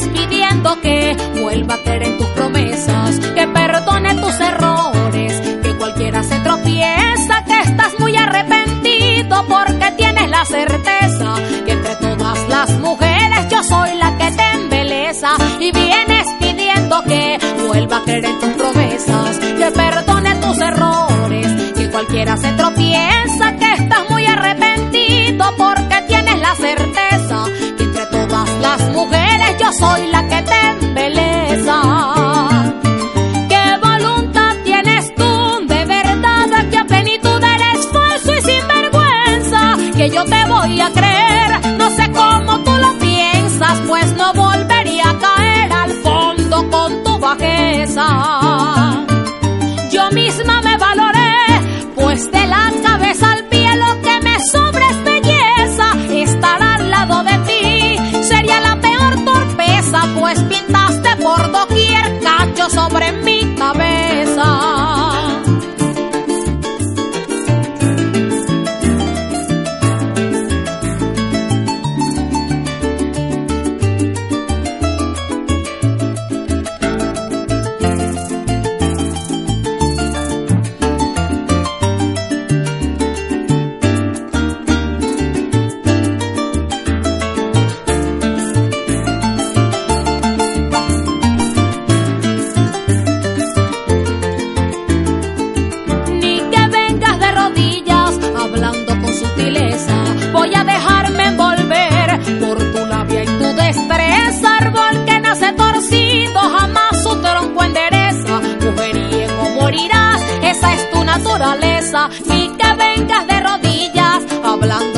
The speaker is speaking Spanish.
pidiendo que vuelva a creer en tus promesas, que perdone tus errores, que cualquiera se tropieza, que estás muy arrepentido porque tienes la certeza que entre todas las mujeres yo soy la que te embeleza y vienes pidiendo que vuelva a creer en tus promesas, que perdone tus errores, que cualquiera se tropieza que yo te voy a creer. blanco.